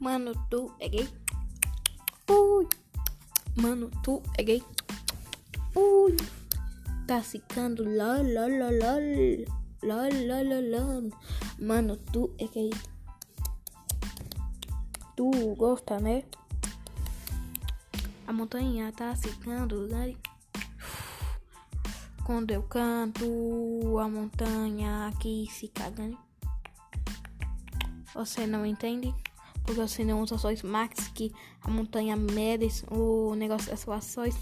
Mano, tu é gay? Ui. Mano, tu é gay? Ui. Tá ficando lol. Mano, tu é gay? Tu gosta, né? A montanha tá ficando grande. Quando eu canto, a montanha aqui fica grande. Você não entende? Porque você não usa só Max que a montanha mede o negócio das suas ações.